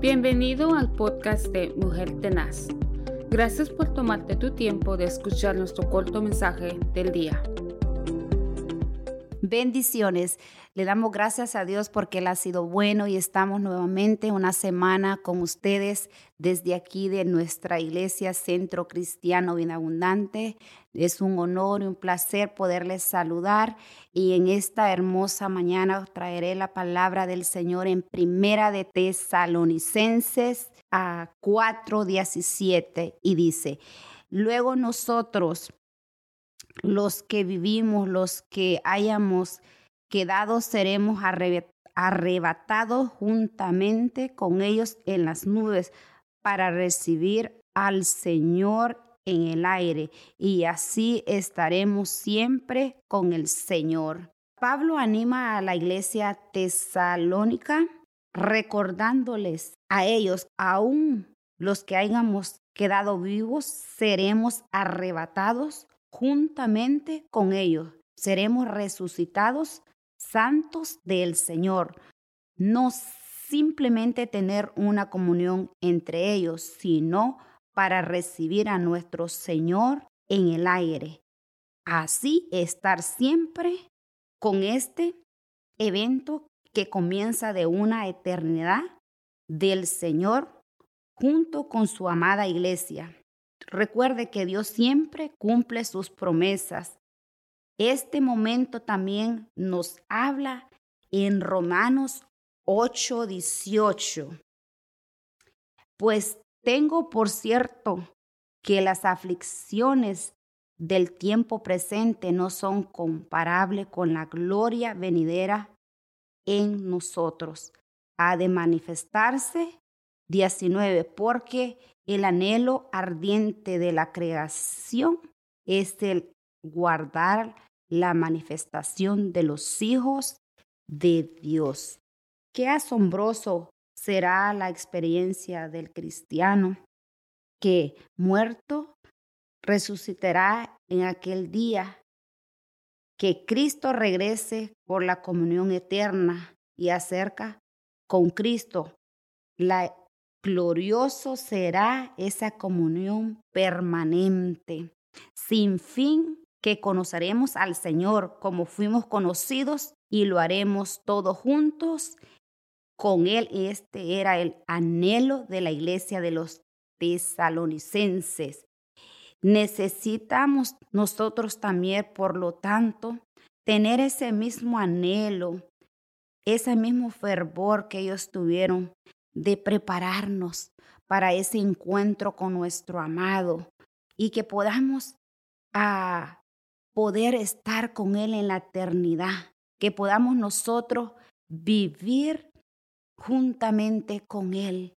Bienvenido al podcast de Mujer Tenaz. Gracias por tomarte tu tiempo de escuchar nuestro corto mensaje del día. Bendiciones. Le damos gracias a Dios porque Él ha sido bueno y estamos nuevamente una semana con ustedes desde aquí de nuestra iglesia Centro Cristiano Bien Abundante. Es un honor y un placer poderles saludar y en esta hermosa mañana traeré la palabra del Señor en Primera de Tesalonicenses a 4:17 y dice, luego nosotros los que vivimos, los que hayamos quedado, seremos arrebatados juntamente con ellos en las nubes para recibir al Señor en el aire y así estaremos siempre con el Señor. Pablo anima a la iglesia tesalónica recordándoles a ellos, aún los que hayamos quedado vivos, seremos arrebatados juntamente con ellos. Seremos resucitados santos del Señor. No simplemente tener una comunión entre ellos, sino para recibir a nuestro Señor en el aire. Así estar siempre con este evento que comienza de una eternidad del Señor junto con su amada iglesia. Recuerde que Dios siempre cumple sus promesas. Este momento también nos habla en Romanos 8, 18. Pues tengo por cierto que las aflicciones del tiempo presente no son comparables con la gloria venidera en nosotros. Ha de manifestarse 19, porque el anhelo ardiente de la creación es el guardar la manifestación de los hijos de Dios. Qué asombroso será la experiencia del cristiano que muerto resucitará en aquel día, que Cristo regrese por la comunión eterna y acerca con Cristo la glorioso será esa comunión permanente, sin fin que conoceremos al Señor como fuimos conocidos y lo haremos todos juntos con Él. Este era el anhelo de la iglesia de los tesalonicenses. Necesitamos nosotros también, por lo tanto, tener ese mismo anhelo, ese mismo fervor que ellos tuvieron de prepararnos para ese encuentro con nuestro amado y que podamos a ah, poder estar con Él en la eternidad, que podamos nosotros vivir juntamente con Él.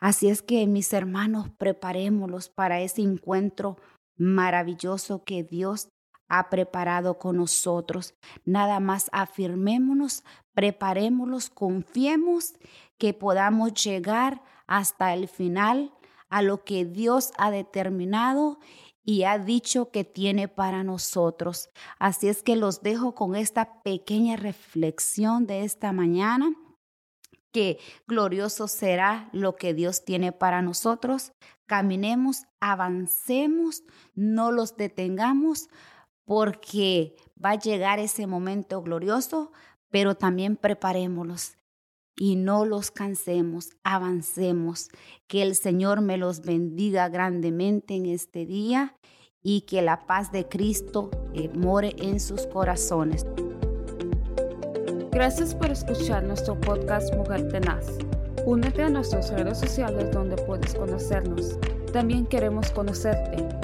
Así es que mis hermanos, preparémoslos para ese encuentro maravilloso que Dios ha preparado con nosotros. Nada más afirmémonos, preparémoslos, confiemos que podamos llegar hasta el final a lo que Dios ha determinado y ha dicho que tiene para nosotros. Así es que los dejo con esta pequeña reflexión de esta mañana que glorioso será lo que Dios tiene para nosotros. Caminemos, avancemos, no los detengamos, porque va a llegar ese momento glorioso, pero también preparémoslos y no los cansemos, avancemos. Que el Señor me los bendiga grandemente en este día y que la paz de Cristo eh, more en sus corazones. Gracias por escuchar nuestro podcast Mujer Tenaz. Únete a nuestras redes sociales donde puedes conocernos. También queremos conocerte.